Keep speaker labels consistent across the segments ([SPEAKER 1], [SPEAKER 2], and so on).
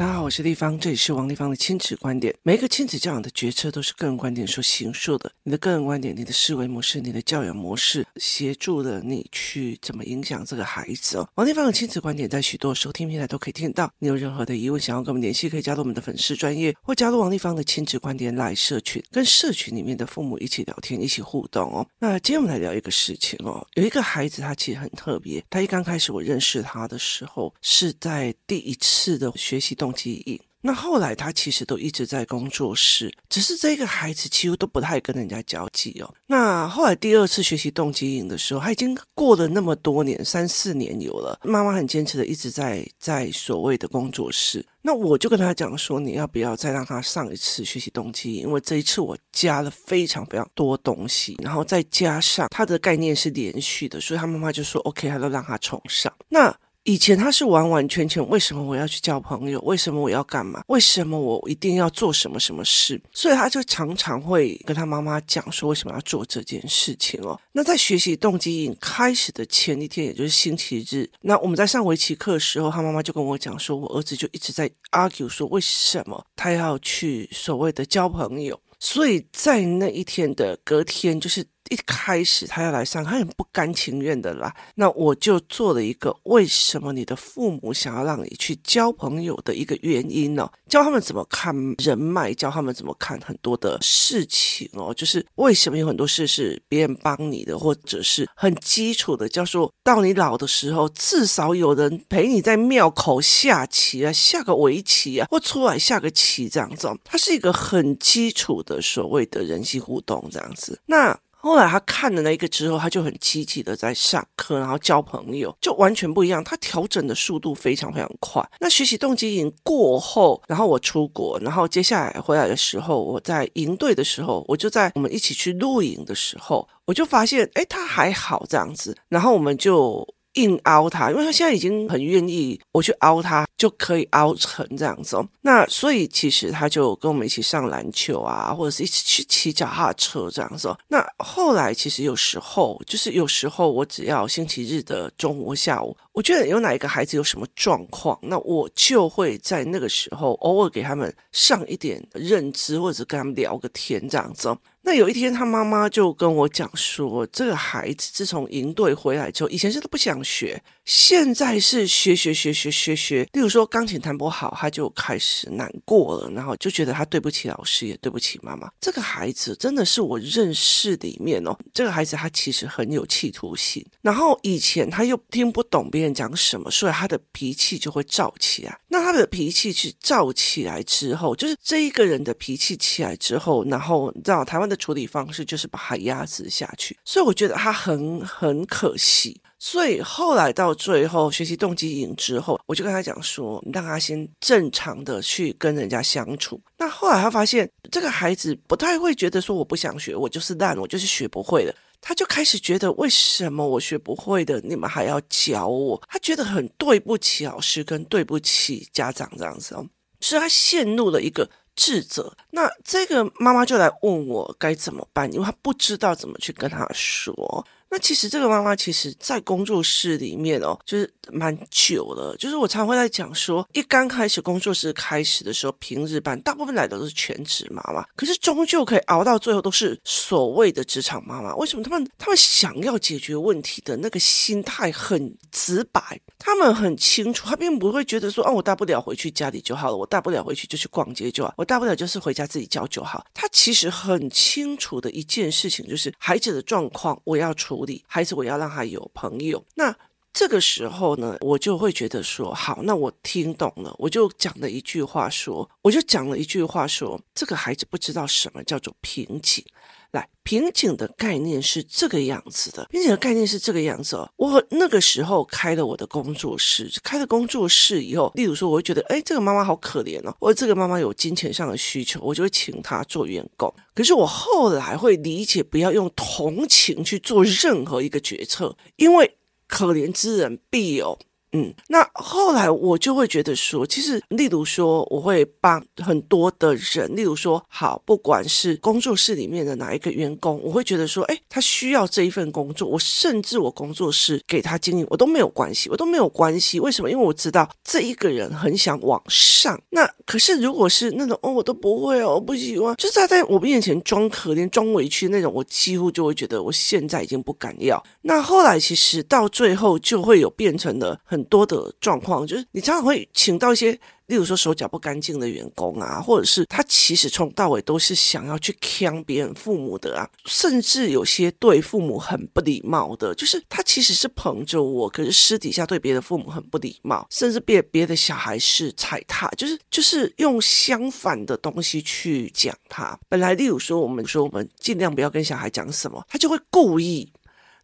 [SPEAKER 1] 大家好，我是丽芳，这里是王丽芳的亲子观点。每一个亲子教养的决策都是个人观点所形塑的。你的个人观点、你的思维模式、你的教养模式，协助了你去怎么影响这个孩子哦。王丽芳的亲子观点在许多收听平台都可以听到。你有任何的疑问，想要跟我们联系，可以加入我们的粉丝专业，或加入王丽芳的亲子观点来社群，跟社群里面的父母一起聊天，一起互动哦。那今天我们来聊一个事情哦，有一个孩子他其实很特别，他一刚开始我认识他的时候，是在第一次的学习动机营。那后来他其实都一直在工作室，只是这个孩子几乎都不太跟人家交际哦。那后来第二次学习动机营的时候，他已经过了那么多年，三四年有了。妈妈很坚持的一直在在所谓的工作室。那我就跟他讲说，你要不要再让他上一次学习动机营？因为这一次我加了非常非常多东西，然后再加上他的概念是连续的，所以他妈妈就说 OK，他都让他重上。那。以前他是完完全全为什么我要去交朋友？为什么我要干嘛？为什么我一定要做什么什么事？所以他就常常会跟他妈妈讲说为什么要做这件事情哦。那在学习动机营开始的前一天，也就是星期日，那我们在上围棋课的时候，他妈妈就跟我讲说，我儿子就一直在 argue 说为什么他要去所谓的交朋友。所以在那一天的隔天，就是。一开始他要来上，他很不甘情愿的来。那我就做了一个为什么你的父母想要让你去交朋友的一个原因呢？教他们怎么看人脉，教他们怎么看很多的事情哦。就是为什么有很多事是别人帮你的，或者是很基础的，叫做到你老的时候，至少有人陪你在庙口下棋啊，下个围棋啊，或出来下个棋这样子。它是一个很基础的所谓的人际互动这样子。那。后来他看了那个之后，他就很积极的在上课，然后交朋友，就完全不一样。他调整的速度非常非常快。那学习动机营过后，然后我出国，然后接下来回来的时候，我在营队的时候，我就在我们一起去露营的时候，我就发现，哎，他还好这样子。然后我们就。硬凹他，因为他现在已经很愿意我去凹他，就可以凹成这样子哦。那所以其实他就跟我们一起上篮球啊，或者是一起去骑脚踏车这样子哦。那后来其实有时候，就是有时候我只要星期日的中午或、下午，我觉得有哪一个孩子有什么状况，那我就会在那个时候偶尔给他们上一点认知，或者跟他们聊个天这样子哦。那有一天，他妈妈就跟我讲说，这个孩子自从营队回来之后，以前是都不想学，现在是学学学学学学。例如说钢琴弹不好，他就开始难过了，然后就觉得他对不起老师，也对不起妈妈。这个孩子真的是我认识里面哦，这个孩子他其实很有企图心，然后以前他又听不懂别人讲什么，所以他的脾气就会躁起来。那他的脾气是躁起来之后，就是这一个人的脾气起来之后，然后你知道台湾的处理方式就是把他压制下去，所以我觉得他很很可惜。所以后来到最后学习动机营之后，我就跟他讲说，让他先正常的去跟人家相处。那后来他发现这个孩子不太会觉得说我不想学，我就是烂，我就是学不会的。他就开始觉得为什么我学不会的，你们还要教我？他觉得很对不起老师跟对不起家长这样子哦，所以他陷入了一个。智者，那这个妈妈就来问我该怎么办，因为她不知道怎么去跟他说。那其实这个妈妈其实在工作室里面哦，就是蛮久了。就是我常会在讲说，一刚开始工作室开始的时候，平日班大部分来的都是全职妈妈，可是终究可以熬到最后都是所谓的职场妈妈。为什么他们他们想要解决问题的那个心态很直白，他们很清楚，他并不会觉得说，哦，我大不了回去家里就好了，我大不了回去就去逛街就好，我大不了就是回家自己教就好。他其实很清楚的一件事情就是孩子的状况，我要处孩子，我要让他有朋友。那这个时候呢，我就会觉得说，好，那我听懂了，我就讲了一句话说，我就讲了一句话说，这个孩子不知道什么叫做瓶颈。来，瓶颈的概念是这个样子的，瓶颈的概念是这个样子哦。我那个时候开了我的工作室，开了工作室以后，例如说，我会觉得，哎，这个妈妈好可怜哦，或者这个妈妈有金钱上的需求，我就会请她做员工。可是我后来会理解，不要用同情去做任何一个决策，因为可怜之人必有嗯，那后来我就会觉得说，其实，例如说，我会帮很多的人，例如说，好，不管是工作室里面的哪一个员工，我会觉得说，哎，他需要这一份工作，我甚至我工作室给他经营，我都没有关系，我都没有关系。为什么？因为我知道这一个人很想往上。那可是，如果是那种哦，我都不会哦，我不喜欢，就是他在我面前装可怜、装委屈那种，我几乎就会觉得，我现在已经不敢要。那后来其实到最后就会有变成了很。很多的状况就是，你常常会请到一些，例如说手脚不干净的员工啊，或者是他其实从到尾都是想要去坑别人父母的啊，甚至有些对父母很不礼貌的，就是他其实是捧着我，可是私底下对别的父母很不礼貌，甚至别别的小孩是踩踏，就是就是用相反的东西去讲他。本来例如说，我们说我们尽量不要跟小孩讲什么，他就会故意。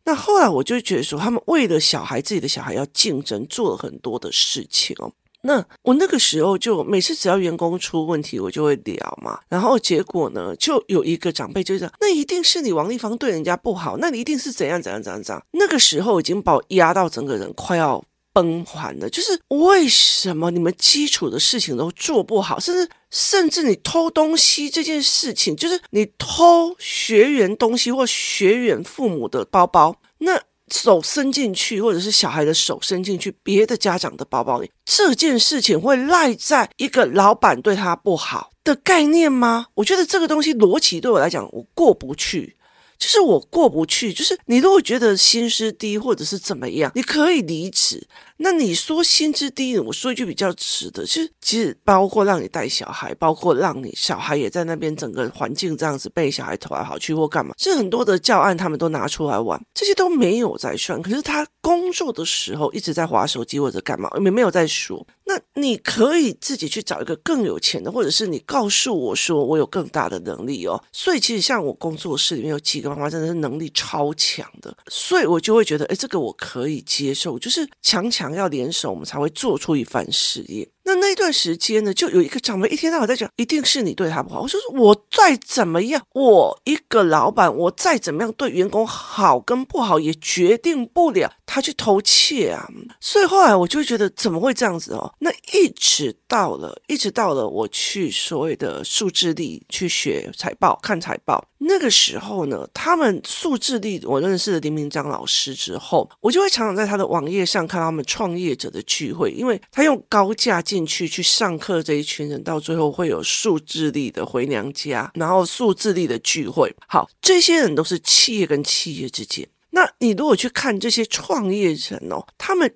[SPEAKER 1] 那后来我就觉得说，他们为了小孩，自己的小孩要竞争，做了很多的事情哦。那我那个时候就每次只要员工出问题，我就会聊嘛。然后结果呢，就有一个长辈就讲：“那一定是你王丽芳对人家不好，那你一定是怎样怎样怎样怎样。”那个时候已经把我压到整个人快要崩盘了。就是为什么你们基础的事情都做不好，甚至甚至你偷东西这件事情，就是你偷学员东西或学员父母的包包，那手伸进去，或者是小孩的手伸进去别的家长的包包里，这件事情会赖在一个老板对他不好的概念吗？我觉得这个东西逻辑对我来讲，我过不去。就是我过不去，就是你如果觉得薪资低或者是怎么样，你可以离职。那你说薪资低，我说一句比较直的，其实其实包括让你带小孩，包括让你小孩也在那边整个环境这样子被小孩投来跑去或干嘛，是很多的教案他们都拿出来玩，这些都没有在算。可是他工作的时候一直在划手机或者干嘛，没没有在说。那你可以自己去找一个更有钱的，或者是你告诉我说我有更大的能力哦。所以其实像我工作室里面有几个妈妈真的是能力超强的，所以我就会觉得，诶，这个我可以接受，就是强强。要联手，我们才会做出一番事业。那那段时间呢，就有一个长辈一天到晚在讲，一定是你对他不好。我说我再怎么样，我一个老板，我再怎么样对员工好跟不好，也决定不了他去偷窃啊。所以后来我就觉得，怎么会这样子哦？那一直到了，一直到了我去所谓的数字力去学财报、看财报，那个时候呢，他们数字力我认识了林明章老师之后，我就会常常在他的网页上看到他们创业者的聚会，因为他用高价进。进去去上课这一群人，到最后会有数字力的回娘家，然后数字力的聚会。好，这些人都是企业跟企业之间。那你如果去看这些创业人哦，他们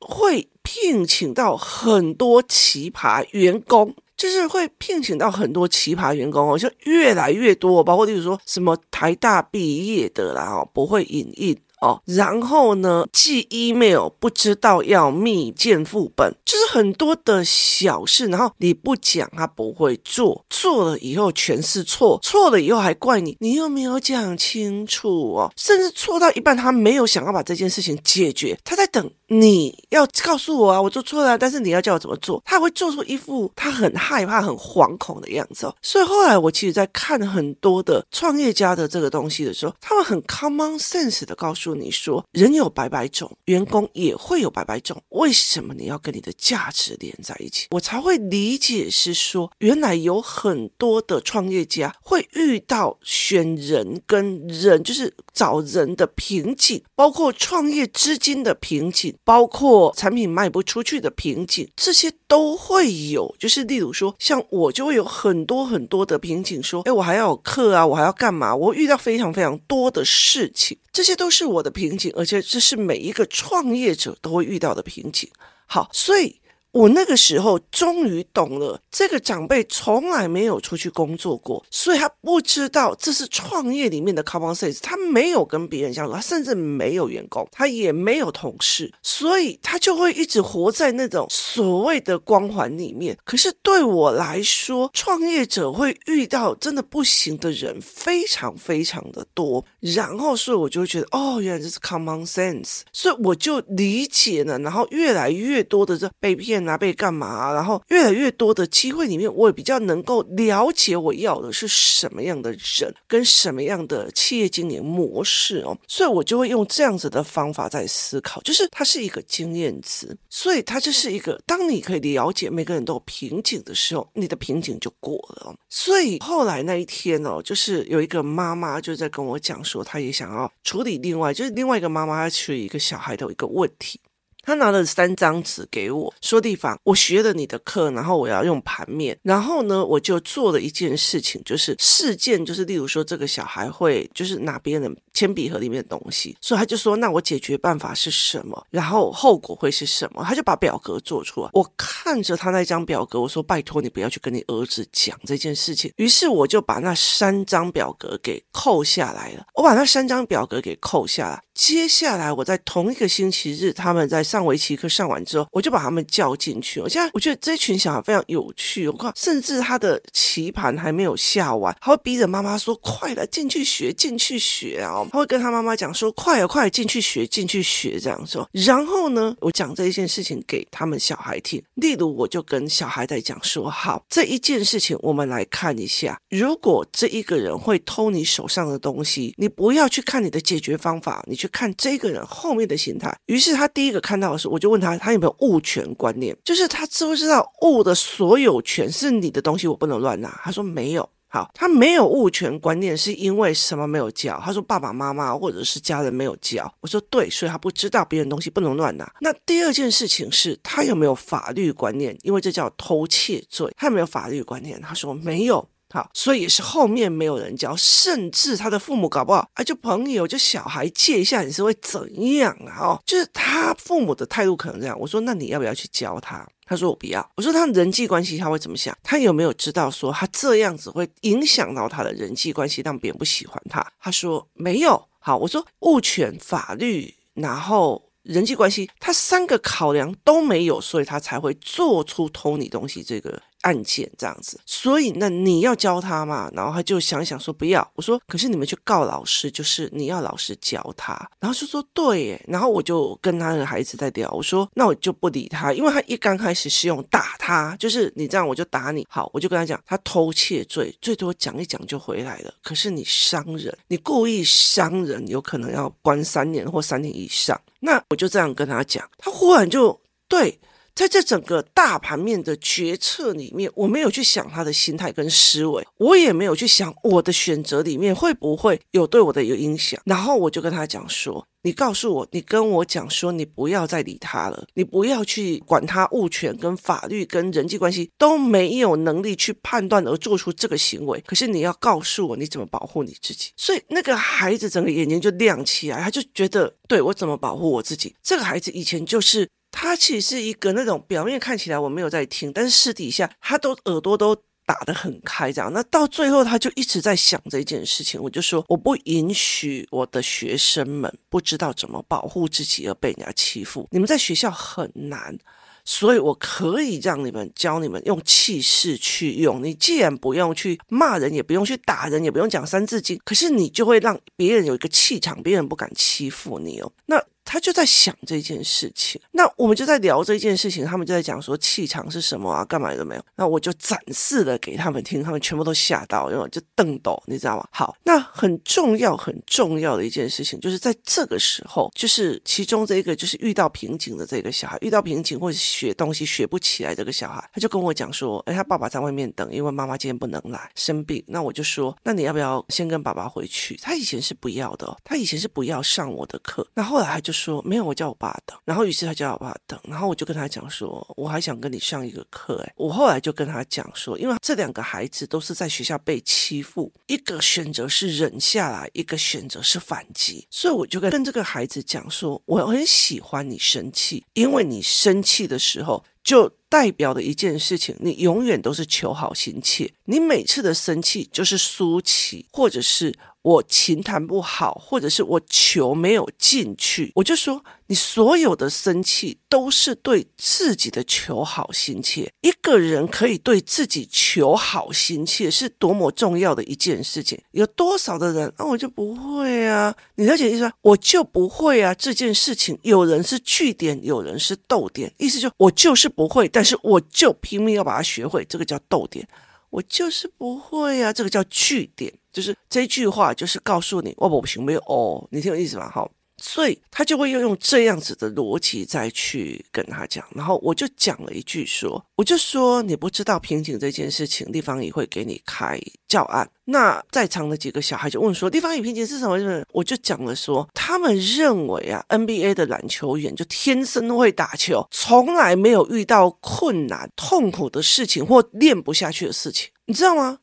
[SPEAKER 1] 会聘请到很多奇葩员工，就是会聘请到很多奇葩员工哦，就越来越多，包括例如说什么台大毕业的啦，哦，不会影印。哦，然后呢，寄 email 不知道要密件副本，就是很多的小事，然后你不讲他不会做，做了以后全是错，错了以后还怪你，你又没有讲清楚哦，甚至错到一半他没有想要把这件事情解决，他在等。你要告诉我啊，我做错了，但是你要叫我怎么做？他会做出一副他很害怕、很惶恐的样子哦。所以后来我其实，在看很多的创业家的这个东西的时候，他们很 common sense 的告诉你说，人有百百种，员工也会有百百种，为什么你要跟你的价值连在一起？我才会理解是说，原来有很多的创业家会遇到选人跟人，就是找人的瓶颈，包括创业资金的瓶颈。包括产品卖不出去的瓶颈，这些都会有。就是例如说，像我就会有很多很多的瓶颈，说，哎，我还要有课啊，我还要干嘛？我遇到非常非常多的事情，这些都是我的瓶颈，而且这是每一个创业者都会遇到的瓶颈。好，所以。我那个时候终于懂了，这个长辈从来没有出去工作过，所以他不知道这是创业里面的 common sense。他没有跟别人相处，他甚至没有员工，他也没有同事，所以他就会一直活在那种所谓的光环里面。可是对我来说，创业者会遇到真的不行的人非常非常的多，然后所以我就会觉得，哦，原来这是 common sense，所以我就理解了，然后越来越多的这被骗。拿，被干嘛？然后越来越多的机会里面，我也比较能够了解我要的是什么样的人，跟什么样的企业经营模式哦。所以我就会用这样子的方法在思考，就是它是一个经验值，所以它就是一个，当你可以了解每个人都有瓶颈的时候，你的瓶颈就过了。所以后来那一天哦，就是有一个妈妈就在跟我讲说，她也想要处理另外，就是另外一个妈妈要处理一个小孩的一个问题。他拿了三张纸给我，说：“地方，我学了你的课，然后我要用盘面，然后呢，我就做了一件事情，就是事件，就是例如说，这个小孩会就是拿别人的铅笔盒里面的东西，所以他就说，那我解决办法是什么？然后后果会是什么？他就把表格做出来。我看着他那张表格，我说：拜托你不要去跟你儿子讲这件事情。于是我就把那三张表格给扣下来了。我把那三张表格给扣下来。”接下来，我在同一个星期日，他们在上上围棋课上完之后，我就把他们叫进去。我现在我觉得这群小孩非常有趣。我靠，甚至他的棋盘还没有下完，他会逼着妈妈说：“快来，进去学，进去学啊！”他会跟他妈妈讲说：“快啊，快，进去学，进去学。”这样说。然后呢，我讲这一件事情给他们小孩听。例如，我就跟小孩在讲说：“好，这一件事情，我们来看一下。如果这一个人会偷你手上的东西，你不要去看你的解决方法，你去。”看这个人后面的心态，于是他第一个看到的是，我就问他，他有没有物权观念，就是他知不知道物的所有权是你的东西，我不能乱拿。他说没有。好，他没有物权观念是因为什么没有教？他说爸爸妈妈或者是家人没有教。我说对，所以他不知道别人东西不能乱拿。那第二件事情是他有没有法律观念？因为这叫偷窃罪，他有没有法律观念？他说没有。好，所以是后面没有人教，甚至他的父母搞不好啊，就朋友就小孩借一下，你是会怎样啊？哦，就是他父母的态度可能这样。我说，那你要不要去教他？他说我不要。我说他人际关系他会怎么想？他有没有知道说他这样子会影响到他的人际关系，让别人不喜欢他？他说没有。好，我说物权、法律，然后人际关系，他三个考量都没有，所以他才会做出偷你东西这个。案件这样子，所以那你要教他嘛？然后他就想想说不要。我说可是你们去告老师，就是你要老师教他。然后就说对耶。然后我就跟他的孩子在聊，我说那我就不理他，因为他一刚开始是用打他，就是你这样我就打你。好，我就跟他讲，他偷窃罪最多讲一讲就回来了。可是你伤人，你故意伤人，有可能要关三年或三年以上。那我就这样跟他讲，他忽然就对。在这整个大盘面的决策里面，我没有去想他的心态跟思维，我也没有去想我的选择里面会不会有对我的有影响。然后我就跟他讲说：“你告诉我，你跟我讲说，你不要再理他了，你不要去管他物权跟法律跟人际关系都没有能力去判断而做出这个行为。可是你要告诉我你怎么保护你自己。”所以那个孩子整个眼睛就亮起来，他就觉得：“对，我怎么保护我自己？”这个孩子以前就是。他其实是一个那种表面看起来我没有在听，但是私底下他都耳朵都打得很开，这样。那到最后他就一直在想这件事情。我就说我不允许我的学生们不知道怎么保护自己而被人家欺负。你们在学校很难，所以我可以让你们教你们用气势去用。你既然不用去骂人，也不用去打人，也不用讲三字经，可是你就会让别人有一个气场，别人不敢欺负你哦。那。他就在想这件事情，那我们就在聊这件事情，他们就在讲说气场是什么啊，干嘛都没有。那我就展示了给他们听，他们全部都吓到，然后就瞪斗，你知道吗？好，那很重要很重要的一件事情，就是在这个时候，就是其中这一个就是遇到瓶颈的这个小孩，遇到瓶颈或者学东西学不起来这个小孩，他就跟我讲说，哎，他爸爸在外面等，因为妈妈今天不能来生病。那我就说，那你要不要先跟爸爸回去？他以前是不要的，他以前是不要上我的课，那后来他就说。没有，我叫我爸等。然后于是他叫我爸等，然后我就跟他讲说，我还想跟你上一个课。哎，我后来就跟他讲说，因为这两个孩子都是在学校被欺负，一个选择是忍下来，一个选择是反击。所以我就跟跟这个孩子讲说，我很喜欢你生气，因为你生气的时候。就代表的一件事情，你永远都是求好心切，你每次的生气就是输气，或者是我琴弹不好，或者是我球没有进去，我就说你所有的生气都是对自己的求好心切。一个人可以对自己求好心切，是多么重要的一件事情。有多少的人啊，我就不会啊？你了解意思吗？我就不会啊。这件事情，有人是句点，有人是逗点，意思就我就是不会，但是我就拼命要把它学会，这个叫逗点。我就是不会啊，这个叫句点，就是这句话就是告诉你，我不行没有哦，你听我意思吧？好，所以他就会用用这样子的逻辑再去跟他讲，然后我就讲了一句说，我就说你不知道瓶颈这件事情，地方也会给你开教案。那在场的几个小孩就问说，地方语瓶颈是什么？我就讲了说，他们认为啊，NBA 的篮球员就天生会打球，从来没有遇到困难、痛苦的事情或练不下去的事情，你知道吗？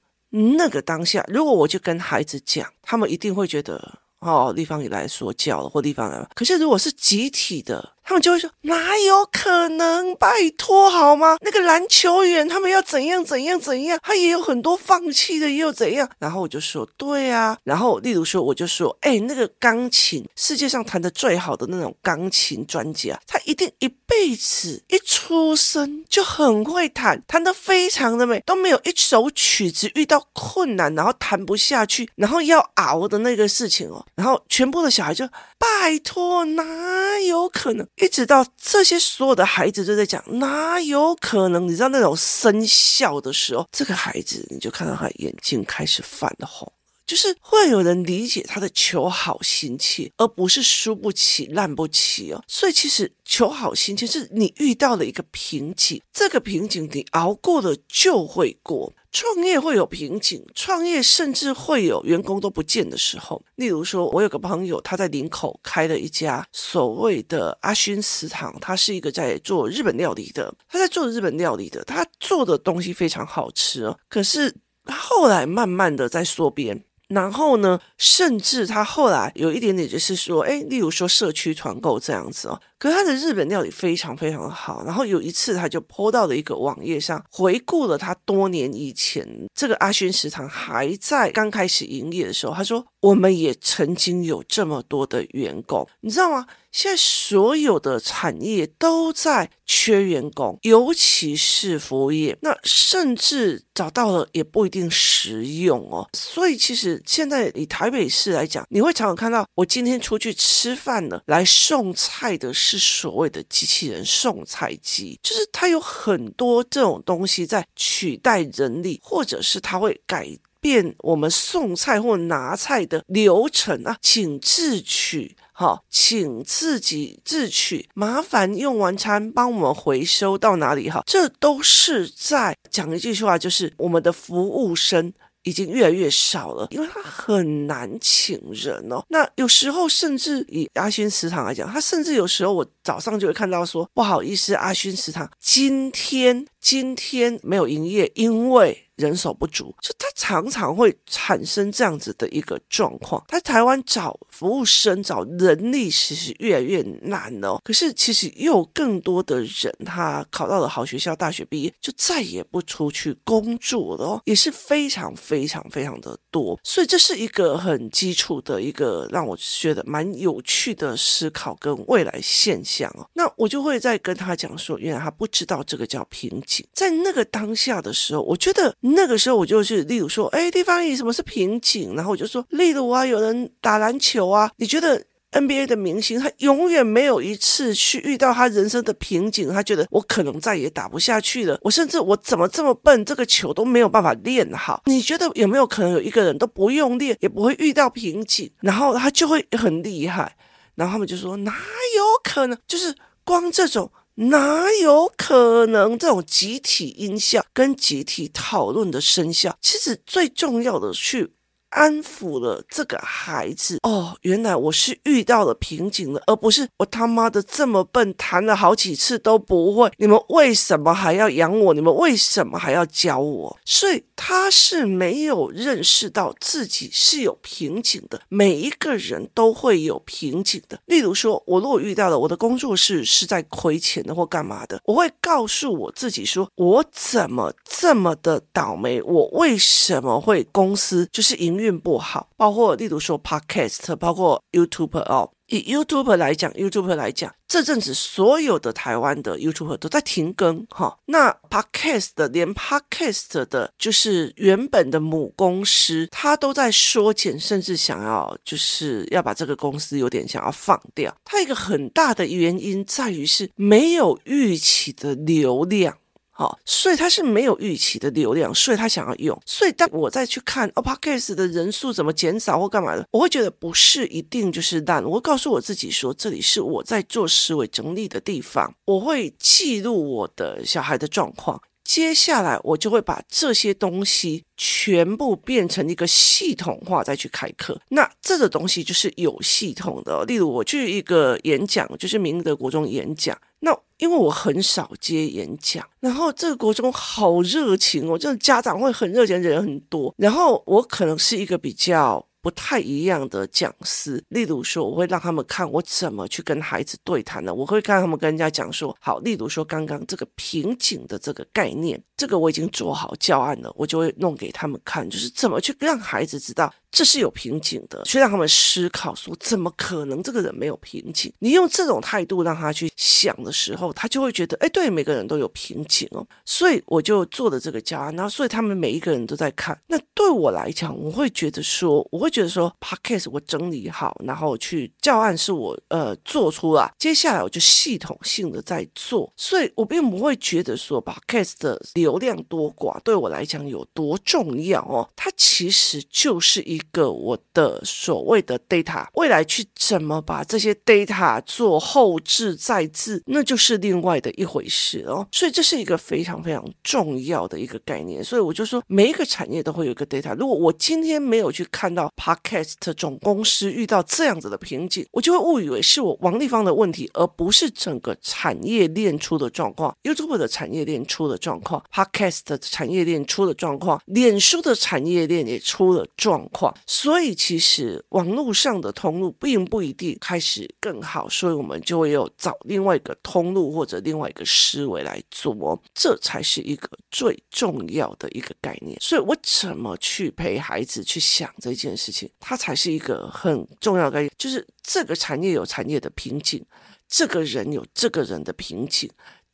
[SPEAKER 1] 那个当下，如果我就跟孩子讲，他们一定会觉得哦，地方也来说教了，或地方来了。可是如果是集体的，他们就会说：“哪有可能？拜托好吗？那个篮球员他们要怎样怎样怎样？他也有很多放弃的，也有怎样？”然后我就说：“对啊。”然后例如说，我就说：“哎，那个钢琴，世界上弹得最好的那种钢琴专家，他一定一辈子一出生就很会弹，弹得非常的美，都没有一首曲子遇到困难，然后弹不下去，然后要熬的那个事情哦。”然后全部的小孩就：“拜托，哪有可能？”一直到这些所有的孩子都在讲，哪有可能？你知道那种生效的时候，这个孩子你就看到他眼睛开始泛红，就是会有人理解他的求好心切，而不是输不起、烂不起哦。所以其实求好心切是你遇到了一个瓶颈，这个瓶颈你熬过了就会过。创业会有瓶颈，创业甚至会有员工都不见的时候。例如说，我有个朋友，他在林口开了一家所谓的阿勋食堂，他是一个在做日本料理的，他在做日本料理的，他做的东西非常好吃哦。可是后来慢慢的在缩编。然后呢，甚至他后来有一点点就是说，哎，例如说社区团购这样子哦。可是他的日本料理非常非常的好。然后有一次他就 po 到了一个网页上，回顾了他多年以前这个阿勋食堂还在刚开始营业的时候，他说：“我们也曾经有这么多的员工，你知道吗？”现在所有的产业都在缺员工，尤其是服务业。那甚至找到了也不一定实用哦。所以其实现在以台北市来讲，你会常常看到我今天出去吃饭了，来送菜的是所谓的机器人送菜机，就是它有很多这种东西在取代人力，或者是它会改变我们送菜或拿菜的流程啊，请自取。哈，请自己自取，麻烦用完餐帮我们回收到哪里？哈，这都是在讲一句话，就是我们的服务生已经越来越少了，因为他很难请人哦。那有时候甚至以阿勋食堂来讲，他甚至有时候我早上就会看到说，不好意思，阿勋食堂今天今天没有营业，因为。人手不足，就他常常会产生这样子的一个状况。在台湾找服务生、找人力，其实越来越难哦。可是其实又有更多的人，他考到了好学校，大学毕业就再也不出去工作了哦，也是非常非常非常的多。所以这是一个很基础的一个让我觉得蛮有趣的思考跟未来现象哦。那我就会再跟他讲说，原来他不知道这个叫瓶颈。在那个当下的时候，我觉得。那个时候我就是，例如说，哎，地方语什么是瓶颈？然后我就说，例如啊，有人打篮球啊，你觉得 NBA 的明星他永远没有一次去遇到他人生的瓶颈，他觉得我可能再也打不下去了，我甚至我怎么这么笨，这个球都没有办法练好。你觉得有没有可能有一个人都不用练，也不会遇到瓶颈，然后他就会很厉害？然后他们就说，哪有可能？就是光这种。哪有可能？这种集体音效跟集体讨论的声效，其实最重要的去。安抚了这个孩子哦，原来我是遇到了瓶颈了，而不是我他妈的这么笨，弹了好几次都不会。你们为什么还要养我？你们为什么还要教我？所以他是没有认识到自己是有瓶颈的。每一个人都会有瓶颈的。例如说，我如果遇到了我的工作室是在亏钱的或干嘛的，我会告诉我自己说：我怎么这么的倒霉？我为什么会公司就是运不好，包括例如说 Podcast，包括 YouTube 哦。以 YouTube 来讲，YouTube 来讲，这阵子所有的台湾的 YouTube 都在停更哈。那 Podcast 的连 Podcast 的，就是原本的母公司，它都在缩减，甚至想要就是要把这个公司有点想要放掉。它一个很大的原因在于是没有预期的流量。好、哦，所以他是没有预期的流量，所以他想要用。所以当我再去看哦，Podcast 的人数怎么减少或干嘛的，我会觉得不是一定就是烂。我会告诉我自己说，这里是我在做思维整理的地方，我会记录我的小孩的状况。接下来我就会把这些东西全部变成一个系统化再去开课。那这个东西就是有系统的。例如我去一个演讲，就是明德国中演讲。那因为我很少接演讲，然后这个国中好热情哦，就是家长会很热情，人很多。然后我可能是一个比较不太一样的讲师，例如说，我会让他们看我怎么去跟孩子对谈的，我会看他们跟人家讲说，好，例如说刚刚这个瓶颈的这个概念，这个我已经做好教案了，我就会弄给他们看，就是怎么去让孩子知道。这是有瓶颈的，去让他们思考说，怎么可能这个人没有瓶颈？你用这种态度让他去想的时候，他就会觉得，哎，对，每个人都有瓶颈哦。所以我就做了这个教案，然后所以他们每一个人都在看。那对我来讲，我会觉得说，我会觉得说，Podcast 我整理好，然后去教案是我呃做出来，接下来我就系统性的在做。所以我并不会觉得说，Podcast 的流量多寡对我来讲有多重要哦。它其实就是一。个我的所谓的 data，未来去怎么把这些 data 做后置再制，那就是另外的一回事哦。所以这是一个非常非常重要的一个概念。所以我就说，每一个产业都会有一个 data。如果我今天没有去看到 podcast 总公司遇到这样子的瓶颈，我就会误以为是我王立芳的问题，而不是整个产业链出的状况，YouTube 的产业链出的状况，podcast 的产业链出的状况，脸书的产业链也出了状况。所以，其实网络上的通路并不一定开始更好，所以我们就会有找另外一个通路或者另外一个思维来做，这才是一个最重要的一个概念。所以我怎么去陪孩子去想这件事事情，它才是一个很重要的概念。就是这个产业有产业的瓶颈，这个人有这个人的瓶颈。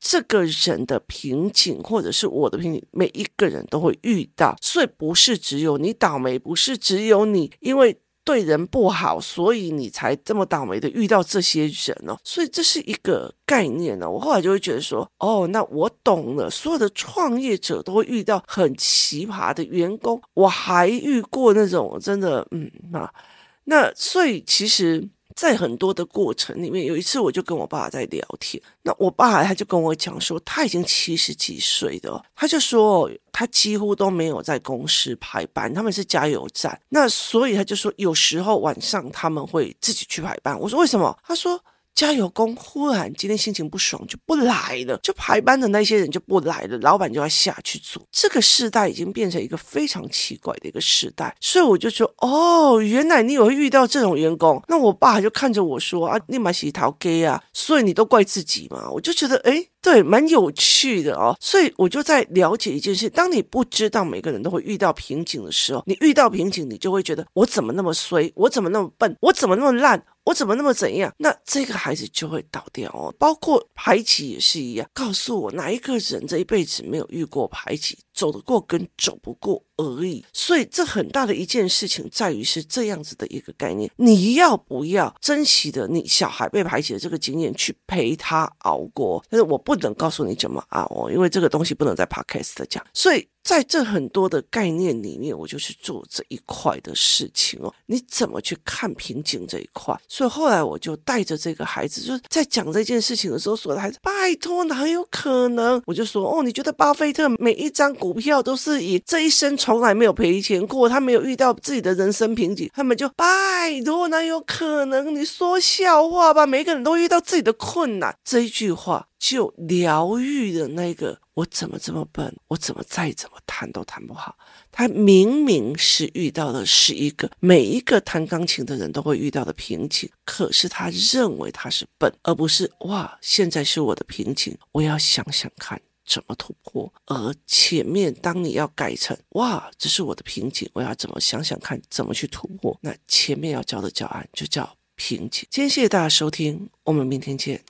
[SPEAKER 1] 这个人的瓶颈，或者是我的瓶颈，每一个人都会遇到，所以不是只有你倒霉，不是只有你因为对人不好，所以你才这么倒霉的遇到这些人哦。所以这是一个概念呢。我后来就会觉得说，哦，那我懂了。所有的创业者都会遇到很奇葩的员工，我还遇过那种真的，嗯啊，那所以其实。在很多的过程里面，有一次我就跟我爸在聊天，那我爸他就跟我讲说，他已经七十几岁的，他就说他几乎都没有在公司排班，他们是加油站，那所以他就说有时候晚上他们会自己去排班。我说为什么？他说。加油工忽然今天心情不爽就不来了，就排班的那些人就不来了，老板就要下去做。这个时代已经变成一个非常奇怪的一个时代，所以我就说，哦，原来你有遇到这种员工。那我爸就看着我说啊，你买洗头给啊，所以你都怪自己嘛。我就觉得，哎，对，蛮有趣的哦。所以我就在了解一件事：当你不知道每个人都会遇到瓶颈的时候，你遇到瓶颈，你就会觉得我怎么那么衰，我怎么那么笨，我怎么那么烂。我怎么那么怎样？那这个孩子就会倒掉哦。包括排挤也是一样。告诉我哪一个人这一辈子没有遇过排挤？走得过跟走不过而已，所以这很大的一件事情在于是这样子的一个概念，你要不要珍惜的你小孩被排挤的这个经验去陪他熬过？但是我不能告诉你怎么熬哦，因为这个东西不能在 podcast 讲。所以在这很多的概念里面，我就去做这一块的事情哦。你怎么去看瓶颈这一块？所以后来我就带着这个孩子，就是在讲这件事情的时候，所有的孩子，拜托哪有可能？我就说哦，你觉得巴菲特每一张股票都是以这一生从来没有赔钱过，他没有遇到自己的人生瓶颈，他们就拜托，哪有可能？你说笑话吧？每个人都遇到自己的困难，这一句话就疗愈了那个我怎么这么笨，我怎么再怎么弹都弹不好。他明明是遇到的是一个每一个弹钢琴的人都会遇到的瓶颈，可是他认为他是笨，而不是哇，现在是我的瓶颈，我要想想看。怎么突破，而前面当你要改成哇，这是我的瓶颈，我要怎么想想看怎么去突破？那前面要教的教案就叫瓶颈。今天谢谢大家收听，我们明天见。